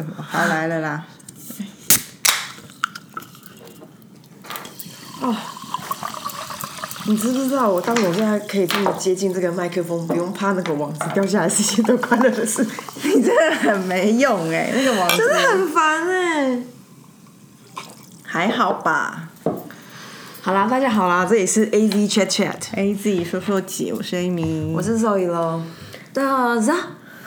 什么？好来了啦！哦，你知不知道我当我现在可以这么接近这个麦克风，不用怕那个网子掉下来，是件多快乐的事。你真的很没用哎，那个网子真的很烦哎。还好吧？好啦，大家好啦，这里是 A Z Chat Chat，A Z 说说姐，我是 Amy，我是 Zoe 喽。大家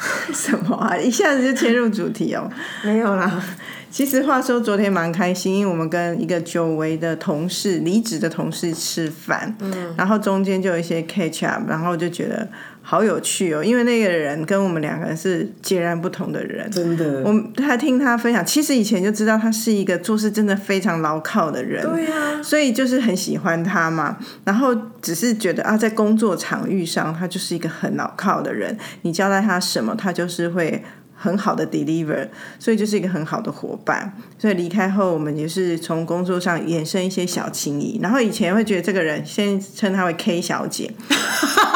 什么啊？一下子就切入主题哦。没有啦，其实话说，昨天蛮开心，因为我们跟一个久违的同事、离职的同事吃饭，嗯，然后中间就有一些 catch up，然后就觉得好有趣哦，因为那个人跟我们两个人是截然不同的人，真的。我们他听他分享，其实以前就知道他是一个做事真的非常牢靠的人，对呀、所以就是很喜欢他嘛，然后只是觉得啊，在工作场域上，他就是一个很牢靠的人，你交代他什么，他就是会很好的 deliver，所以就是一个很好的伙伴。所以离开后，我们也是从工作上衍生一些小情谊，然后以前会觉得这个人，先称他为 K 小姐，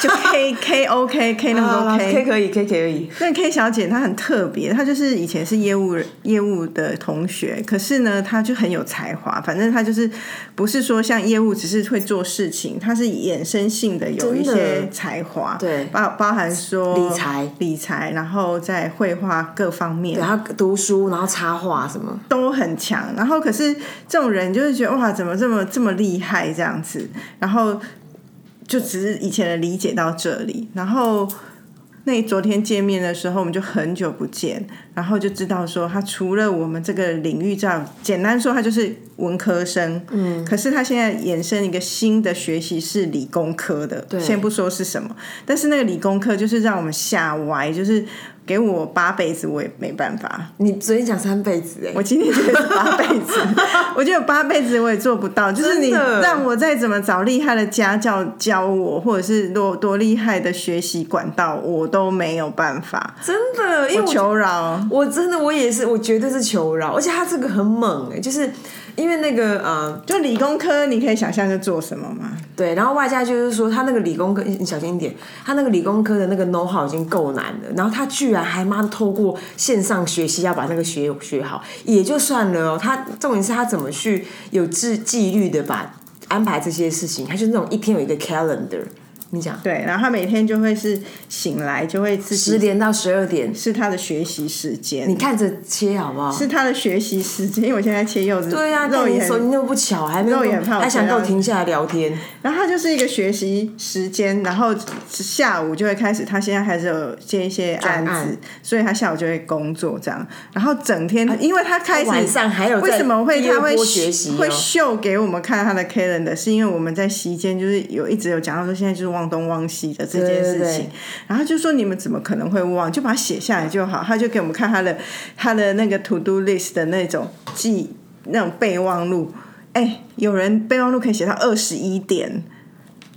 就 K K O K K 那么多 K，K 可以，K 可以。那 K 小姐她很特别，她就是以前是业务业务的同学，可是呢，她就很有才华。反正她就是不是说像业务只是会做事情，她是衍生性的有一些才华，对包包含说理财、理财，然后在绘画各方面然后读书，然后插画什么，都很强。然后可是这种人就是觉得哇，怎么这么这么厉害这样子？然后就只是以前的理解到这里，然后。那昨天见面的时候，我们就很久不见，然后就知道说他除了我们这个领域这样，简单说他就是文科生，嗯，可是他现在衍生一个新的学习是理工科的，先不说是什么，但是那个理工科就是让我们吓歪，就是给我八辈子我也没办法，你昨天讲三辈子哎、我今天觉得是八辈子，我觉得八辈子我也做不到。就是你让我再怎么找厉害的家教教我，或者是多多厉害的学习管道，我都没有办法。真的，因为我我求饶，我真的我也是，我绝对是求饶，而且他这个很猛哎、就是因为那个呃就理工科，你可以想象是做什么吗？对，然后外加就是说他那个理工科，你小心一点，他那个理工科的那个 know how 已经够难了，然后他居然还妈透过线上学习要把那个学学好，也就算了哦，他重点是他怎么去有自纪律的把安排这些事情，他就那种一天有一个 calendar，你讲。对，然后他每天就会是醒来就会自己十点到十二点，是他的学习时间，你看着切好不好？是他的学习时间，因为我现在切柚子，对呀、啊，肉也很但你手你那么不巧，还没有肉也很怕还想跟我停下来聊天，然后他就是一个学习时间，然后下午就会开始，他现在还是有接一些案子，案所以他下午就会工作这样，然后整天，因为他开始晚上还有为什么会他会学习哦会秀给我们看他的 calendar，是因为我们在席间就是有一直有讲到说现在就是忘东忘西的这件事情，对对对然后就说你们怎么可能会忘，就把它写下来就好，他就给我们看他的他的那个 to do list 的那种记那种备忘录。哎，有人备忘录可以写到二十一点，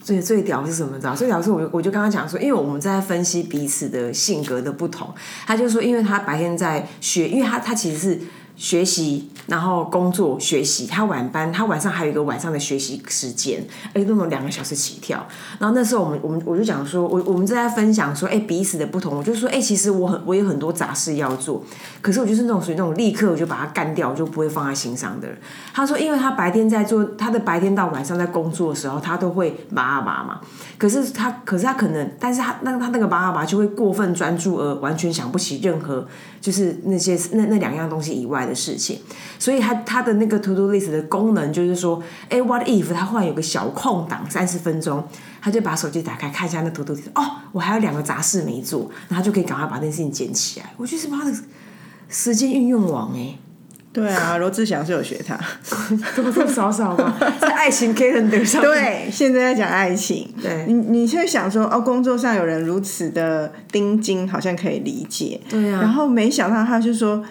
最最屌是什么？你知道？最屌是我我就跟他讲说，因为我们在分析彼此的性格的不同，他就说，因为他白天在学，因为他他其实是学习，然后工作学习，他晚班，他晚上还有一个晚上的学习时间，而且那种两个小时起跳。然后那时候我们我们我就讲说，我我们正在分享说，哎，彼此的不同，我就说，哎，其实我很我有很多杂事要做，可是我就是那种属于那种立刻我就把它干掉，我就不会放在心上的人。他说，因为他白天在做，他的白天到晚上在工作的时候，他都会麻啊拔嘛。可是他，可是他可能，但是他那他那个麻啊拔就会过分专注，而完全想不起任何就是那些那那两样东西以外的事情。所以他他的那个 to do list 的功能就是说，哎，what if 他忽然有个小空档三十分钟，他就把手机打开看一下那 to do list，哦，我还有两个杂事没做，然后他就可以赶快把那件事情捡起来。我觉得是妈的时间运用网哎、对啊，罗志祥是有学他。多多少少吗，在爱情 calendar 上。对，现在在讲爱情。对你你会想说，哦，工作上有人如此的钉钉，好像可以理解。对啊然后没想到他就说，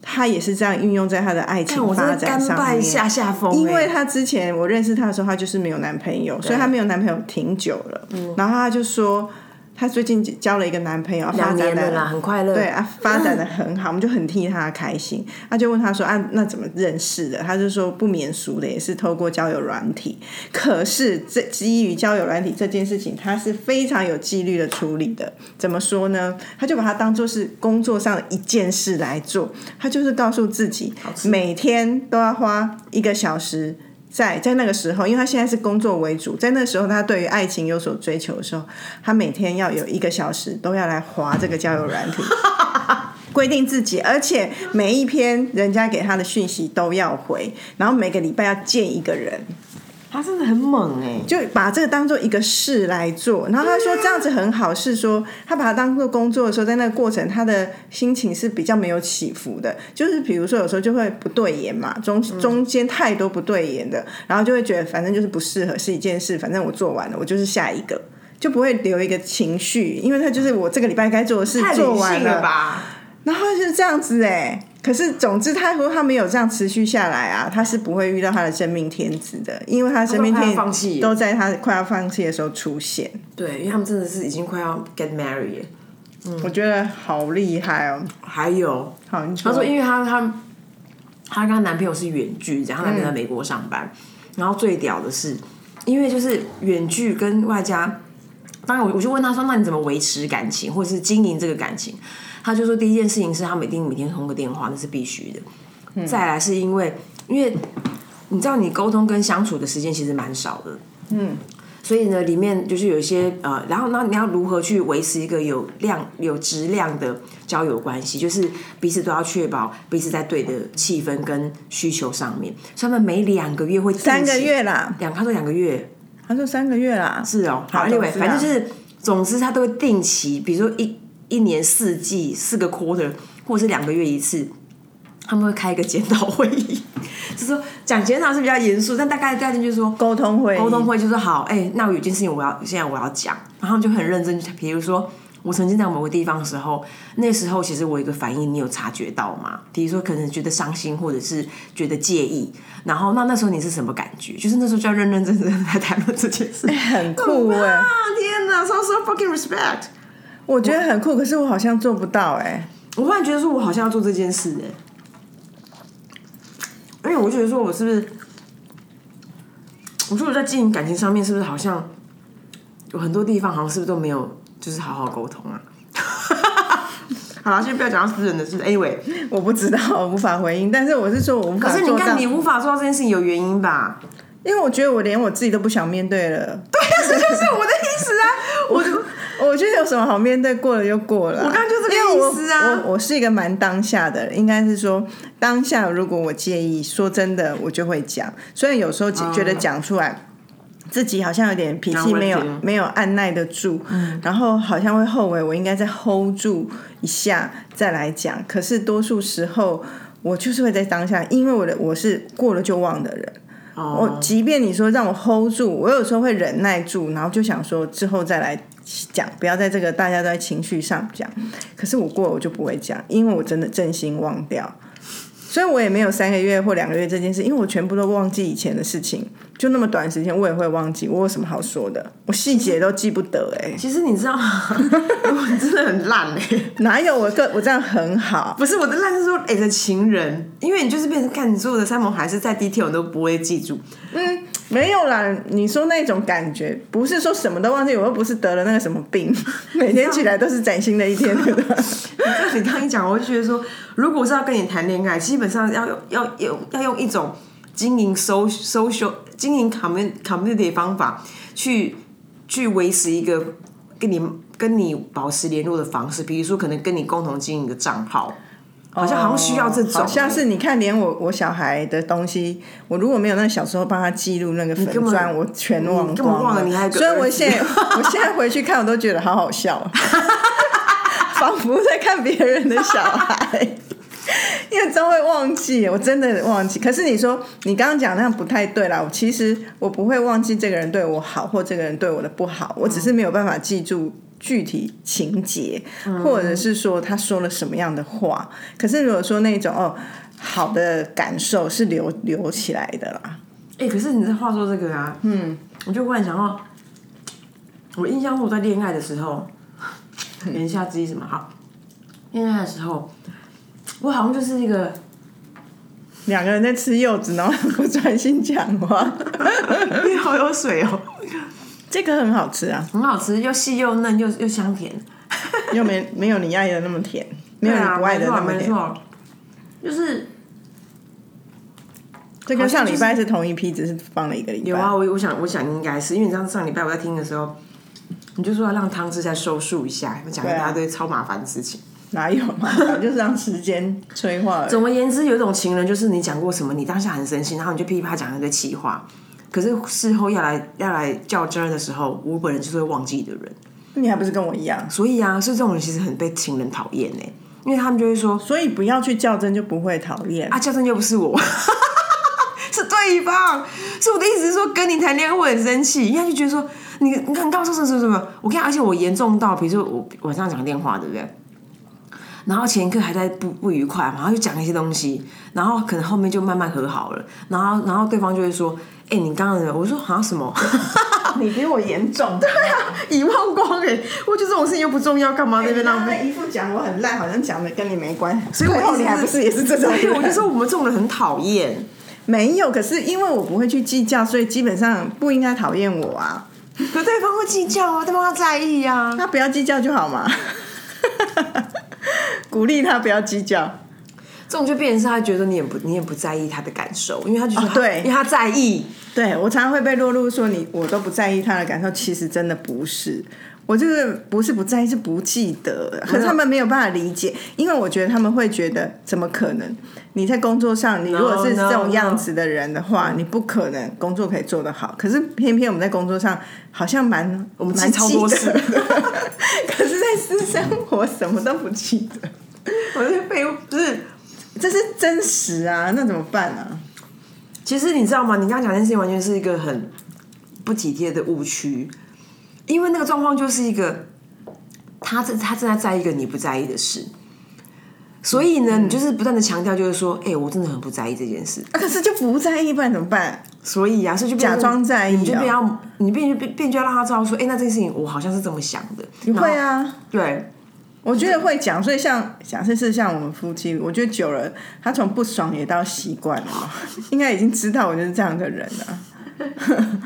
他也是这样运用在他的爱情发展上面。下下风欸、因为他之前我认识他的时候，他就是没有男朋友，所以他没有男朋友挺久了。然后他就说，她最近交了一个男朋友，发展的啦，很快乐。对啊，发展的很好，我们就很替她开心。她就问她说：“啊，那怎么认识的？”她就说不免俗的，也是透过交友软体。可是这基于交友软体这件事情，她是非常有纪律的处理的。怎么说呢？她就把它当做是工作上的一件事来做。她就是告诉自己，每天都要花一个小时。在在那个时候，因为他现在是工作为主，在那时候，他对于爱情有所追求的时候，他每天要有一个小时都要来划这个交友软体，规定自己，而且每一篇人家给他的讯息都要回，然后每个礼拜要见一个人，他真的很猛哎、就把这个当做一个事来做。然后他说这样子很好，是说他把它当做工作的时候，在那个过程他的心情是比较没有起伏的。就是比如说有时候就会不对眼嘛，中中间太多不对眼的，然后就会觉得反正就是不适合是一件事，反正我做完了，我就是下一个。就不会留一个情绪，因为他就是我这个礼拜该做的事做完性了吧？然后就是这样子哎，可是总之他说他没有这样持续下来啊，他是不会遇到他的真命天子的，因为他生命他都快天子都在他快要放弃的时候出现。对，因为他们真的是已经快要 get married 嗯。我觉得好厉害哦！还有，好，你她说，因为他他他跟她男朋友是远距，然后她男朋友在美国上班，然后最屌的是，因为就是远距跟外加，当然我我就问他说，那你怎么维持感情，或者是经营这个感情？她就说，第一件事情是他们一定每天通个电话，那是必须的。再来是因为，因为你知道你沟通跟相处的时间其实蛮少的，嗯。所以呢，里面就是有一些呃，然后那你要如何去维持一个有量、有质量的交友关系？就是彼此都要确保彼此在对的气氛跟需求上面。所以他们每两个月会三个月啦，两，他说两个月他说三个月啦，是哦。好好，anyway，总之啊反正就是，总之他都会定期，比如说一一年四季四个 quarter，或者是两个月一次，他们会开一个检讨会议，就是说讲检讨是比较严肃，但大概概念就是说沟通会，沟通会就说好，哎、那我有件事情我要现在我要讲，然后就很认真，比如说我曾经在某个地方的时候，那时候其实我有一个反应，你有察觉到吗？比如说可能觉得伤心，或者是觉得介意，然后那那时候你是什么感觉？就是那时候就要认认真真地来谈论这件事。很酷哎、啊天哪，so so fucking respect！我觉得很酷，可是我好像做不到哎、我忽然觉得说，我好像要做这件事哎、因为我就觉得说我是不是，我说我在经营感情上面是不是好像有很多地方好像是不是都没有就是好好沟通啊？好了，先不要讲到私人的事。Anyway，我不知道，我无法回应。但是我是说我无法可是你看，你无法做到这件事情有原因吧？因为我觉得我连我自己都不想面对了。对这就是我的意思啊！我就 我觉得有什么好面对，过了就过了啊。我刚刚就这个意思啊我我是一个蛮当下的人，应该是说当下，如果我介意，说真的，我就会讲。虽然有时候觉得讲出来。自己好像有点脾气没有没有按耐得住，然后好像会后悔，我应该再 hold 住一下再来讲。可是多数时候，我就是会在当下，因为我的我是过了就忘的人。我哦，即便你说让我 hold 住，我有时候会忍耐住，然后就想说之后再来讲，不要在这个大家都在情绪上讲。可是我过了我就不会讲，因为我真的真心忘掉。所以我也没有三个月或两个月这件事，因为我全部都忘记以前的事情，就那么短时间我也会忘记，我有什么好说的？我细节都记不得哎、其实你知道吗？我真的很烂哎、哪有我个我这样很好？不是我的烂是说，哎、的情人，因为你就是变成看你所有的山盟海誓，再 detail 你都不会记住。没有啦，你说那种感觉，不是说什么都忘记，我又不是得了那个什么病，每天起来都是崭新的一天，对吧？你你刚刚一讲，我就觉得说，如果是要跟你谈恋爱，基本上要用要用要用一种经营 so social 经营 community community 的方法去去维持一个跟你跟你保持联络的方式，比如说可能跟你共同经营一个账号，好像好像需要这种、好像是你看，连我我小孩的东西，我如果没有那小时候帮他记录那个粉砖，我全忘光忘了你还有个所以我现在我现在回去看，我都觉得好好笑，仿佛在看别人的小孩。因为真会忘记，我真的忘记。可是你说你刚刚讲那样不太对啦。我其实我不会忘记这个人对我好，或这个人对我的不好，我只是没有办法记住具体情节，或者是说他说了什么样的话。可是如果说那种哦好的感受是留留起来的啦。哎、可是你这话说这个啊，嗯，我就忽然想到，我印象中我在恋爱的时候，言下之意什么？好，恋爱的时候，我好像就是一个两个人在吃柚子，然后不专心讲话。你好有水哦，这个很好吃啊，很好吃，又细又嫩又又香甜，又没没有你爱的那么甜，没有啊，你不爱的那么甜。就是这跟上礼拜是同一批，只是放了一个礼拜。有啊，我我想我想应该是因为你知道上礼拜我在听的时候，你就说要让汤汁再收束一下，讲一大堆超麻烦的事情。哪有嘛？就是让时间催化。总而言之，有一种情人就是你讲过什么，你当下很生气，然后你就噼里啪啦讲一堆气话，可是事后要来要来较真儿的时候，我本人就是会忘记的人。你还不是跟我一样？所以啊，是这种人其实很被情人讨厌呢，因为他们就会说所以不要去较真，就不会讨厌。啊，较真又不是我。是对方，是我的意思是说，跟你谈恋爱会很生气，因为他就觉得说，你你看你刚刚说什么什么什么，我跟你讲，而且我严重到，比如说我晚上讲电话，对不对？然后前一刻还在不不愉快嘛，然后就讲一些东西，然后可能后面就慢慢和好了，然后然后对方就会说，哎、你刚刚的，我说好像什么，你比我严重。对啊，遗忘光哎、我觉得这种事情又不重要，干嘛在那边浪费？那一副讲我很烂，好像讲的跟你没关系。所以我意思最后你还不是也是这种所以？我就说我们这种人很讨厌。没有，可是因为我不会去计较，所以基本上不应该讨厌我啊。可对方会计较啊，对方要在意啊。那不要计较就好嘛。鼓励他不要计较。这种就变成是他觉得你也不你也不在意他的感受，因为他就觉得、哦对因为他在意。对我常常会被落入说你我都不在意他的感受，其实真的不是。我就是不是不在意，是不记得。可是他们没有办法理解，因为我觉得他们会觉得怎么可能？你在工作上，你如果是这种样子的人的话你不可能工作可以做得好。可是偏偏我们在工作上好像蛮我们蛮超多事记得的，可是在私生活什么都不记得，我这废物不是。这是真实啊，那怎么办啊？其实你知道吗？你刚刚讲的事情完全是一个很不体贴的误区，因为那个状况就是一个他正他正在在意一个你不在意的事，所以呢，你就是不断的强调，就是说，哎、我真的很不在意这件事。啊可是就不在意，不然怎么办？所以啊，所以就假装在意啊你就不要你变变变就要让他知道说，哎、那这件事情我好像是这么想的。你会啊？对，我觉得会讲，所以像假设是像我们夫妻，我觉得久了，他从不爽也到习惯了嘛，应该已经知道我就是这样的人了。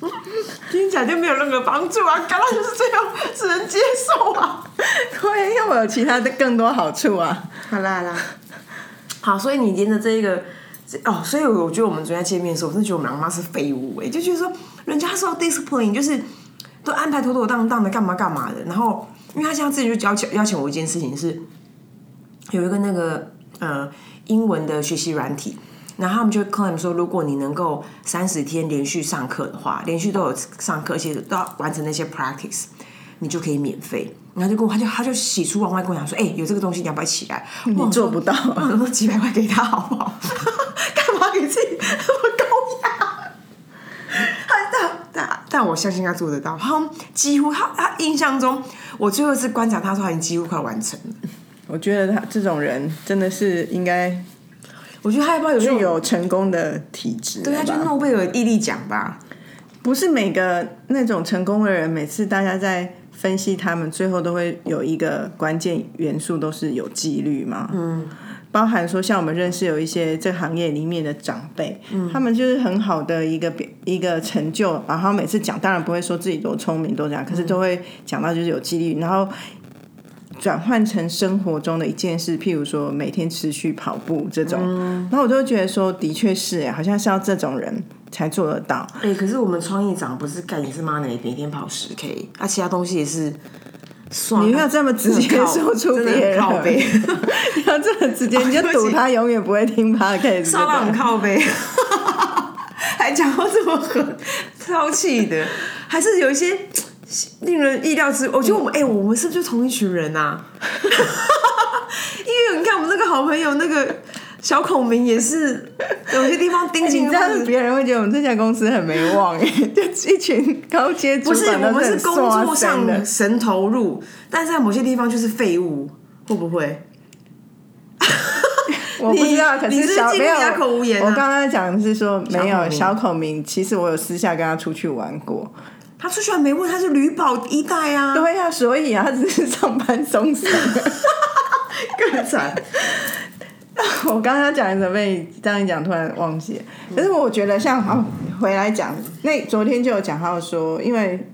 听起来就没有任何帮助啊！感到就是这样，只能接受啊。对，因为我有其他的更多好处啊。好啦好啦，好，所以你沿着这一个这哦，所以我觉得我们昨天见面的时候，我真的觉得我们两个妈是废物哎、就觉得说人家说 discipline 就是都安排妥妥当当的，干嘛干嘛的。然后，因为他现在自己就邀请邀请我一件事情是，有一个那个呃英文的学习软体。然后他们就 claim 说，如果你能够三十天连续上课的话，连续都有上课，而且都要完成那些 practice，你就可以免费。然后就跟我，他就他就喜出望外跟我讲说，哎、有这个东西，你要不要起来？你你做不到我想说几百块给他好不好？干嘛给自己那么高压？但但但我相信他做得到。他几乎他他印象中，我最后一次观察他说，他已经几乎快完成了。我觉得他这种人真的是应该我觉得他要不要有有成功的体质，对，他就吧诺贝尔毅力奖吧？不是每个那种成功的人，每次大家在分析他们，最后都会有一个关键元素，都是有纪律嘛。嗯，包含说像我们认识有一些这行业里面的长辈，他们就是很好的一个表一个成就，然后每次讲，当然不会说自己多聪明多这样，可是都会讲到就是有纪律，然后。转换成生活中的一件事，譬如说每天持续跑步这种，然后我就会觉得说，的确是哎，好像是要这种人才做得到。哎、可是我们创意长不是干也是妈的，每天跑十 K，啊，其他东西也是。算你不要这么直接说出别人，靠背，你要这么直接，你就 赌他永远不会听 podcast。烧到很靠背，还讲到这么狠，超气的，还是有一些令人意料之。我觉得我们哎、我们是不是就同一群人啊？因为你看我们那个好朋友那个小孔明也是，有些地方盯紧你这样，别人会觉得我们这家公司很没望哎，就一群高阶主不是我们是工作上的上。神投入，但是在某些地方就是废物，会不会？我不知道，可你是小没有尽力哑口无言啊我刚刚讲的是说没有小孔明，其实我有私下跟他出去玩过，他出去还没问，他是旅保一代啊，对呀、所以啊，他只是上班松散。更惨。我刚刚讲什么？被这样一讲，突然忘记了。可是我觉得像好回来讲，那昨天就有讲到说，因为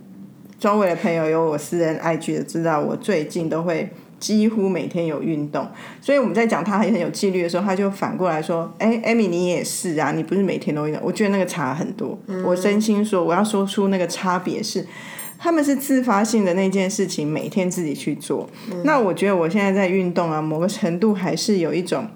周围的朋友有我私人 IG 的，知道我最近都会几乎每天有运动，所以我们在讲他还很有纪律的时候，他就反过来说：“哎、艾米你也是啊，你不是每天都运动？”我觉得那个差很多。我真心说，我要说出那个差别是。他们是自发性的那件事情，每天自己去做。那我觉得我现在在运动啊，某个程度还是有一种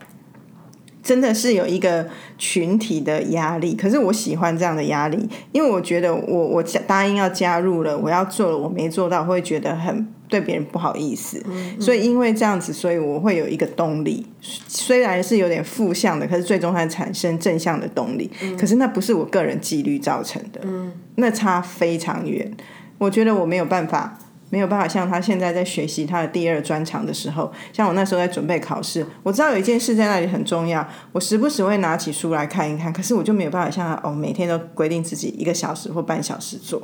真的是有一个群体的压力，可是我喜欢这样的压力，因为我觉得我我加答应要加入了，我要做了，我没做到，会觉得很对别人不好意思。所以因为这样子，所以我会有一个动力，虽然是有点负向的，可是最终它产生正向的动力。可是那不是我个人纪律造成的，那差非常远。我觉得我没有办法。没有办法像他现在在学习他的第二专长的时候，像我那时候在准备考试，我知道有一件事在那里很重要，我时不时会拿起书来看一看，可是我就没有办法像他哦，每天都规定自己一个小时或半小时做。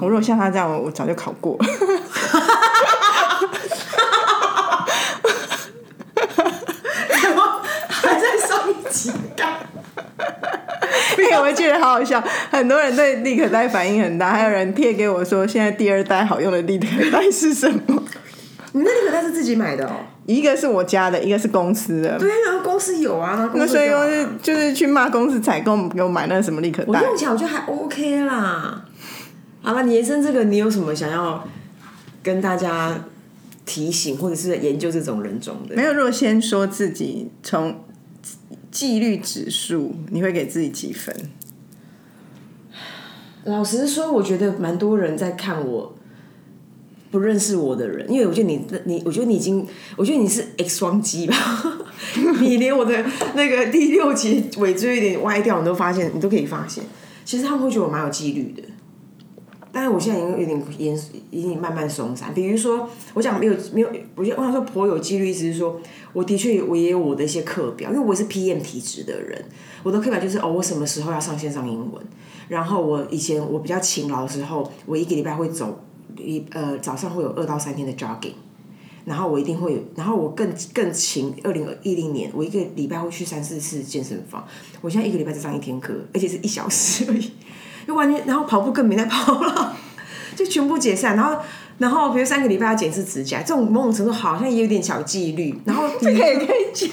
我如果像他这样，我我早就考过了。还在上一集干？因为我会觉得好好笑，很多人对立可带反应很大，还有人贴给我说，现在第二代好用的立可带是什么？你那立可带是自己买的哦？一个是我家的，一个是公司的。对啊，然后公司有啊，那那所以我我是就是去骂公司采购给我买那个什么立可带。我用起来我觉得还 OK 啦。好了，你延伸这个，你有什么想要跟大家提醒，或者是研究这种人种的？没有，如果先说自己从纪律指数，你会给自己几分？老实说，我觉得蛮多人在看我不认识我的人，因为我觉得你你，我觉得你已经，我觉得你是 X 双击吧，你连我的那个第六集尾椎有点歪掉，你都发现，你都可以发现，其实他们会觉得我蛮有纪律的。但是我现在已经有点严，已经慢慢松散。比如说，我讲没有没有，我觉得我想说颇有纪律，意思是说，我的确我也有我的一些课表，因为我是 PM 体质的人，我的课表就是哦，我什么时候要上线上英文，然后我以前我比较勤劳的时候，我一个礼拜会走一呃早上会有二到三天的 jogging，然后我一定会有，然后我更更勤，二零一零年我一个礼拜会去三四次健身房，我现在一个礼拜只上一天课，而且是一小时而已，就完全，然后跑步更没在跑了，就全部解散，然后。然后，比如三个礼拜要剪一次指甲，这种某种程度好像也有点小纪律。然后 这个也可以讲，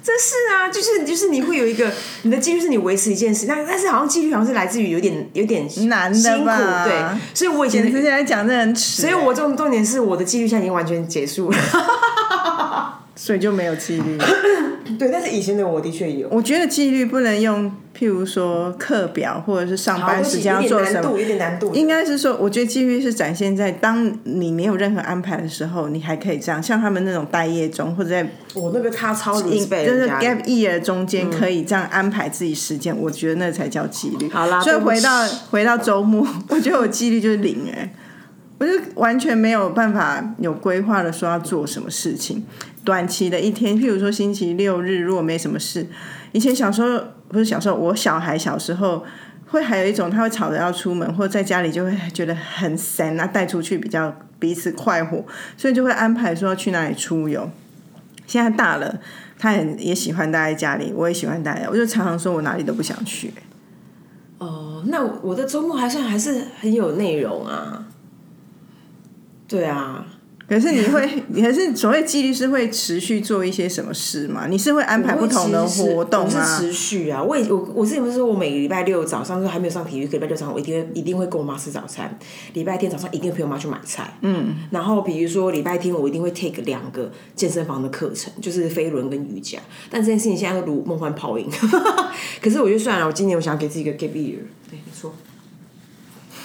这是啊，就是就是你会有一个你的纪律是你维持一件事，但但是好像纪律好像是来自于有点有点难的辛苦，吧对。所以我以前简直现在讲这很耻，所以我重重点是我的纪律现在已经完全结束了。所以就没有纪律。对，但是以前的我的确有。我觉得纪律不能用，譬如说课表或者是上班时间要做什么，有点难度。应该是说，我觉得纪律是展现在当你没有任何安排的时候，你还可以这样，像他们那种待业中或者在我那个他超就是 gap year 中间可以这样安排自己时间，我觉得那才叫纪律。好啦，所以回到回到周末，我觉得我纪律就是零哎、我就完全没有办法有规划的说要做什么事情。短期的一天，譬如说星期六日，如果没什么事，以前小时候不是小时候，我小孩小时候会还有一种，他会吵着要出门，或者在家里就会觉得很神，那带出去比较彼此快活，所以就会安排说去哪里出游。现在大了，他很也喜欢待在家里，我也喜欢待，我就常常说我哪里都不想去。哦，那我的周末还算还是很有内容啊。对啊，可是你会，可是所谓纪律是会持续做一些什么事嘛？你是会安排不同的活动吗？啊？是持续啊！我也我我之前不是说我每个礼拜六早上就还没有上体育课，礼拜六早上我一定会一定会跟我妈吃早餐，礼拜天早上一定陪我妈去买菜。嗯，然后比如说礼拜天我一定会 take 两个健身房的课程，就是飞轮跟瑜伽。但这件事情现在都如梦幻泡影，可是我就算了，我今年我想要给自己一个 gap year。对，没错。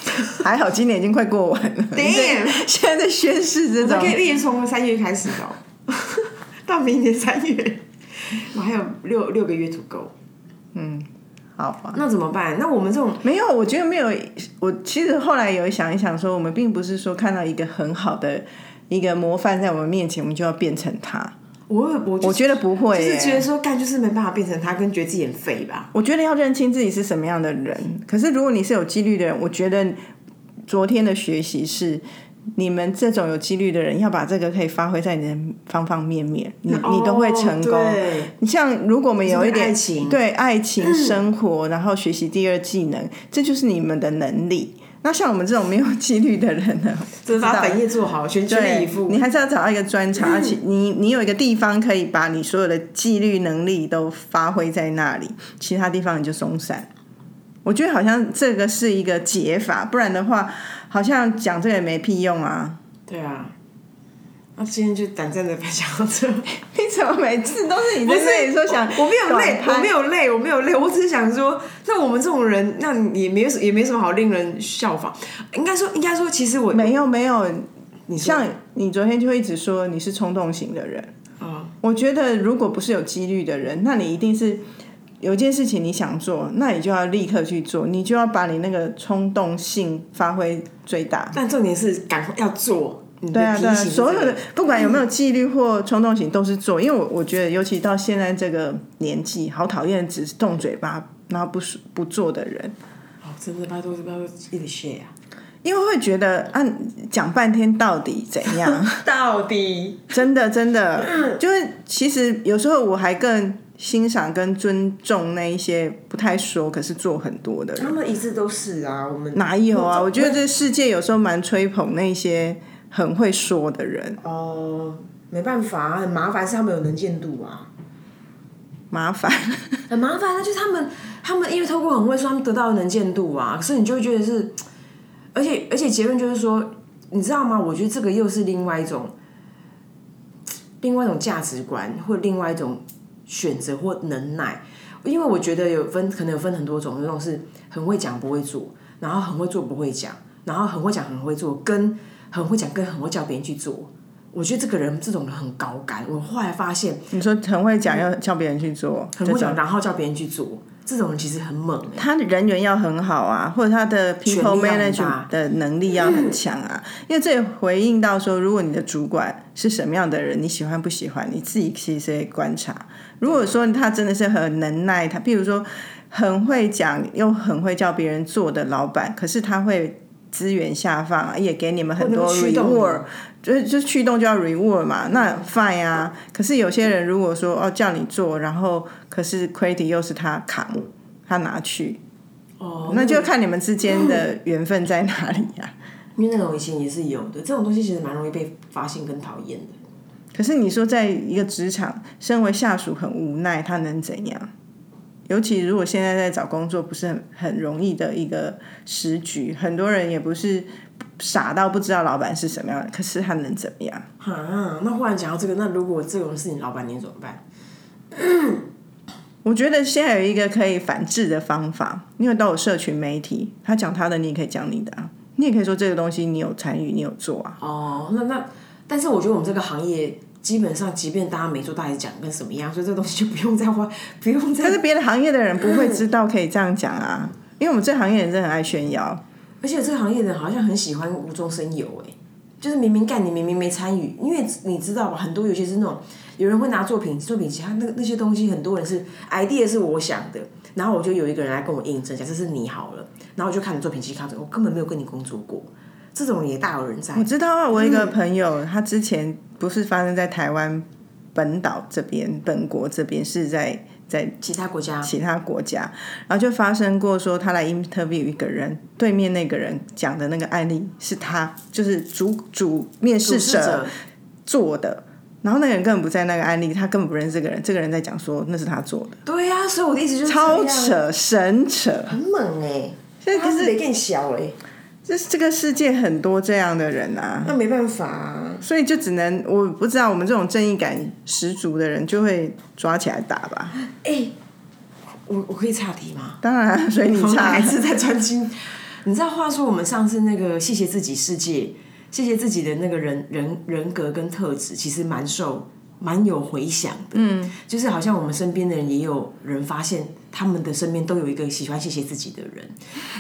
还好今年已经快过完了，Damn 现在在宣誓这种。gap year 从三月开始的、哦，到明年三月，我还有六六个月 to go。好吧，那怎么办？那我们这种没有，我觉得没有。我其实后来有想一想，说我们并不是说看到一个很好的一个模范在我们面前，我们就要变成他。我我我觉得不会耶，就是觉得说干就是没办法变成他，跟觉得自己很废吧。我觉得要认清自己是什么样的人。可是如果你是有纪律的人，我觉得昨天的学习是。你们这种有纪律的人，要把这个可以发挥在你的方方面面，你你都会成功。你像如果我们有一点对爱情、生活，然后学习第二技能，这就是你们的能力。那像我们这种没有纪律的人呢，就是把本业做好，全全力以赴。你还是要找到一个专长，而且你你有一个地方可以把你所有的纪律能力都发挥在那里，其他地方你就松散。我觉得好像这个是一个解法，不然的话。好像讲这个也没屁用啊！对啊，那今天就短暂的分享到这。你怎么每次都是你在那里说想？我没有累，我没有累，我没有累，我只是想说，那我们这种人，那也没有也没什么好令人效仿。应该说，应该说，其实我没有没有。你像你昨天就会一直说你是冲动型的人啊。我觉得如果不是有几率的人，那你一定是。有件事情你想做，那你就要立刻去做，你就要把你那个冲动性发挥最大。但重点是赶快要做。对啊，对啊，所有的不管有没有纪律或冲动型，都是做。因为我我觉得，尤其到现在这个年纪，好讨厌只是动嘴巴然后不不做的人。哦，真的拜托拜托一直谢啊！因为会觉得啊，讲半天到底怎样？到底 真的真的，就是其实有时候我还更。欣赏跟尊重那一些不太说，可是做很多的人。他们一直都是啊，我们哪有啊？我觉得这世界有时候蛮吹捧那些很会说的人。哦，没办法，很麻烦，是他们有能见度啊。麻烦，很麻烦，那就是他们，他们因为透过很会说，他们得到能见度啊。可是你就会觉得是，而且而且结论就是说，你知道吗？我觉得这个又是另外一种，另外一种价值观，或另外一种。选择或能耐，因为我觉得有分，可能有分很多种，那种是很会讲不会做，然后很会做不会讲，然后很会讲很会做，跟很会讲跟很会叫别人去做。我觉得这个人这种人很高干。我后来发现，你说很会讲要叫别人去做，很会讲然后叫别人去做，这种人其实很猛。他的人缘要很好啊，或者他的 people management 的能力要很强啊。因为这也回应到说，如果你的主管是什么样的人，你喜欢不喜欢，你自己其实也观察。如果说他真的是很能耐，他譬如说很会讲又很会叫别人做的老板，可是他会资源下放，也给你们很多 reward，就是就驱动就要 reward 嘛，那 fine 啊。可是有些人如果说哦叫你做，然后可是 credit 又是他扛，他拿去，哦，那就看你们之间的缘分在哪里呀。因为那种以前也是有的，这种东西其实蛮容易被发现跟讨厌的。可是你说，在一个职场，身为下属很无奈，他能怎样？尤其如果现在在找工作，不是很很容易的一个时局，很多人也不是傻到不知道老板是什么样的，可是他能怎么样？啊，那忽然讲到这个，那如果这种是你老板，你怎么办？我觉得现在有一个可以反制的方法，因为都有社群媒体，他讲他的，你也可以讲你的啊，你也可以说这个东西你有参与，你有做啊。哦，那那。但是我觉得我们这个行业基本上，即便大家没做，大家讲跟什么样，所以这东西就不用再花，不用再。但是别的行业的人不会知道可以这样讲啊，因为我们这行业人真的很爱炫耀，而且这个行业人好像很喜欢无中生有，哎，就是明明干，你明明没参与，因为你知道吧，很多尤其是那种有人会拿作品作品集，他那那些东西，很多人是 idea 是我想的，然后我就有一个人来跟我印证，假设是你好了，然后我就看你作品集，看着我根本没有跟你工作过。这种也大有人在。我知道啊，我一个朋友，他之前不是发生在台湾本岛这边、本国这边，是在在其他国家，其他国家，然后就发生过说，他来 interview 一个人，对面那个人讲的那个案例是他，就是主主面试者做的，然后那个人根本不在那个案例，他根本不认识这个人，这个人在讲说那是他做的。对呀，所以我的意思就是超扯，神扯，很猛哎，现在可是得更小哎。这这个世界很多这样的人啊，那没办法啊，所以就只能我不知道，我们这种正义感十足的人就会抓起来打吧。哎，我我可以岔题吗？当然，所以你岔还是在专心。你知道，话说我们上次那个谢谢自己世界，谢谢自己的那个人人人格跟特质，其实蛮受蛮有回响的。嗯，就是好像我们身边的人也有人发现，他们的身边都有一个喜欢谢谢自己的人。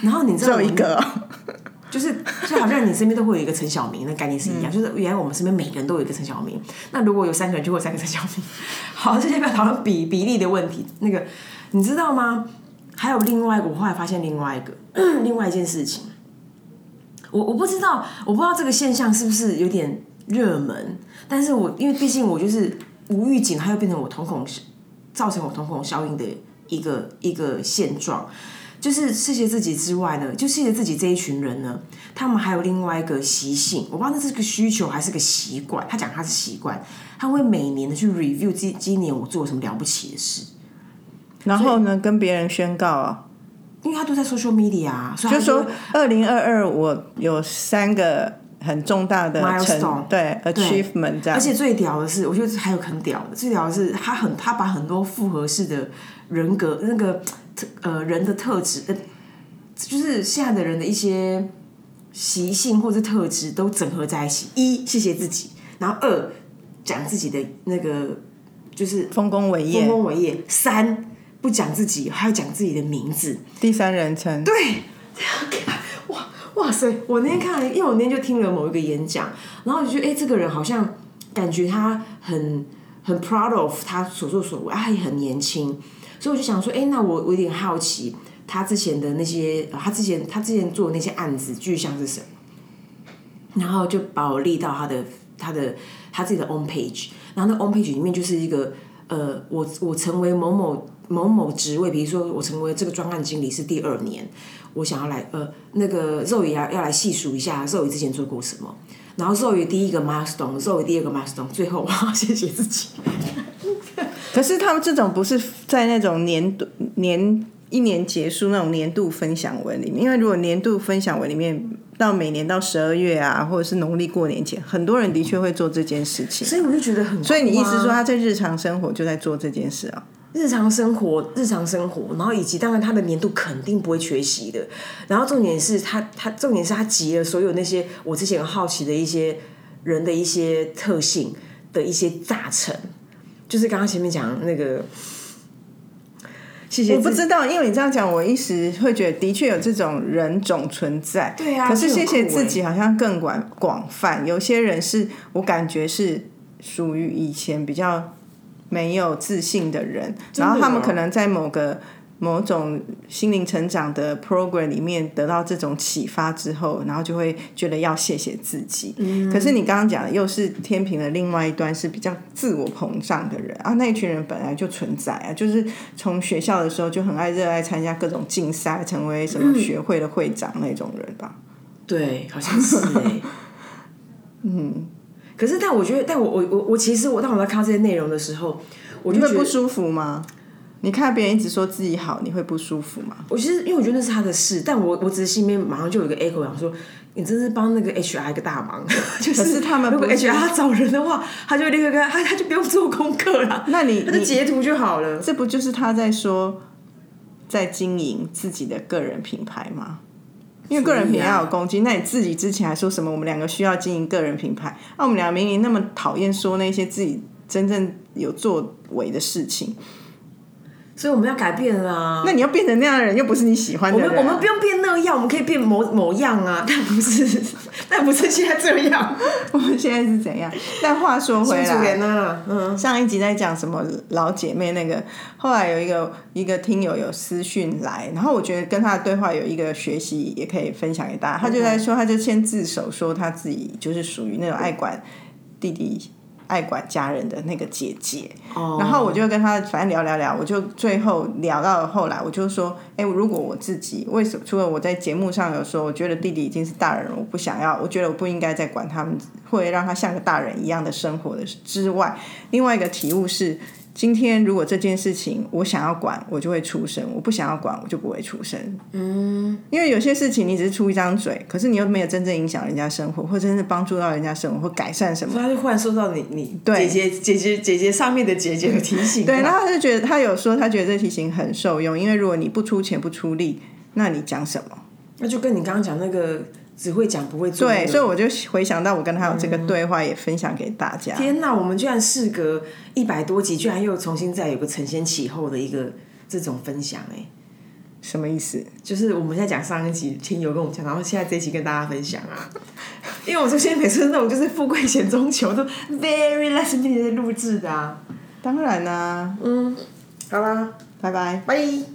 然后你知道一个。就是就好像你身边都会有一个陈小明，那概念是一样。就是原来我们身边每个人都有一个陈小明，那如果有三个人，就会有三个陈小明。好，这些不要讨论比比例的问题。那个你知道吗？还有另外一个，我后来发现另外一个 另外一件事情。我我不知道，我不知道这个现象是不是有点热门，但是我因为毕竟我就是无预警，它又变成我瞳孔造成我瞳孔效应的一个一个现状。就是谢谢自己之外呢，就谢谢自己这一群人呢，他们还有另外一个习性，我不知道那是个需求还是个习惯。他讲他是习惯，他会每年的去 review 今今年我做了什么了不起的事，然后呢跟别人宣告啊，因为他都在 social media，啊所以他就说二零二二我有三个很重大的 Milestone 成对 achievement 这样而，且最屌的是，我觉得还有很屌的，最屌的是他很他把很多复合式的人格那个特呃人的特质，呃，就是现在的人的一些习性或者特质都整合在一起。一谢谢自己，然后二讲自己的那个就是丰功伟业丰业，功伟业，三不讲自己，还要讲自己的名字。第三人称，对，哇哇塞！我那天看了，因为我那天就听了某一个演讲，然后我就觉得，哎、这个人好像感觉他很很 proud of 他所作所为，啊，他也很年轻，所以我就想说，哎、那我我有点好奇，他之前的那些，呃他之前他之前做的那些案子具象是什么？然后就把我立到他的他的他自己的 on page，然后那 on page 里面就是一个呃，我我成为某某某某职位，比如说我成为这个专案经理是第二年，我想要来呃那个肉也要要来细数一下肉也之前做过什么，然后肉也第一个 milestone，肉也第二个 milestone，最后我要 谢谢自己。可是他们这种不是在那种年度年一年结束那种年度分享文里面，因为如果年度分享文里面到每年到十二月啊，或者是农历过年前，很多人的确会做这件事情。所以我就觉得很啊、所以你意思说他在日常生活就在做这件事啊？日常生活，日常生活，然后以及当然他的年度肯定不会缺席的。然后重点是他，他重点是他集了所有那些我之前很好奇的一些人的一些特性的一些大成，就是刚刚前面讲那个，谢谢我不知道，因为你这样讲，我一时会觉得的确有这种人种存在。对啊可是谢谢自己好像更广广泛，有些人是我感觉是属于以前比较没有自信的人，的然后他们哦可能在某个。某种心灵成长的 program 里面得到这种启发之后，然后就会觉得要谢谢自己。嗯可是你刚刚讲的又是天平的另外一端，是比较自我膨胀的人啊，那一群人本来就存在啊，就是从学校的时候就很爱热爱参加各种竞赛，成为什么学会的会长那种人吧。对，好像是哎、嗯，可是但我觉得，但我我我我其实我当我在看到这些内容的时候，我就觉得不舒服吗？你看别人一直说自己好，你会不舒服吗？我其实因为我觉得那是他的事，但我我只是心里面马上就有一个 echo 想说，你真是帮那个 HR 一个大忙，就是他们如果 HR 他找人的话，他就立刻跟他他就不用做功课了，那你他就你截图就好了。这不就是他在说在经营自己的个人品牌吗？因为个人品牌要有攻击，那你自己之前还说什么我们两个需要经营个人品牌？那、我们俩明明那么讨厌说那些自己真正有作为的事情，所以我们要改变啦。那你要变成那样的人，又不是你喜欢的人啊、我们我们不用变那样，我们可以变某某样啊，但不是，但不是现在这样。我们现在是怎样？但话说回来，啊，嗯，上一集在讲什么老姐妹那个，后来有一个一个听友有私讯来，然后我觉得跟他的对话有一个学习，也可以分享给大家。他就在说，他就先自首说他自己就是属于那种爱管弟弟。爱管家人的那个姐姐，哦然后我就跟他反正聊聊聊，我就最后聊到后来，我就说，哎、如果我自己为什么？除了我在节目上有说，我觉得弟弟已经是大人了，我不想要，我觉得我不应该再管他们，会让他像个大人一样的生活的之外，另外一个体悟是，今天如果这件事情我想要管，我就会出声；我不想要管，我就不会出声。嗯，因为有些事情你只是出一张嘴，可是你又没有真正影响人家生活，或真正帮助到人家生活，或改善什么。所以他就忽然收到你你对姐姐姐姐姐姐上面的姐姐的提醒，对，然后他就觉得他有说，他觉得这提醒很受用，因为如果你不出钱不出力，那你讲什么？那就跟你刚刚讲那个只会讲不会做、那对，所以我就回想到我跟他有这个对话，也分享给大家。天哪，我们居然事隔一百多集，居然又重新再有个承先启后的一个这种分享哎、什么意思？就是我们在讲上一集听友跟我们讲，然后现在这一集跟大家分享啊。因为我说现在每次那种就是富贵险中求都 very last minute 录制的啊。当然啦、嗯，好啦，拜拜。拜。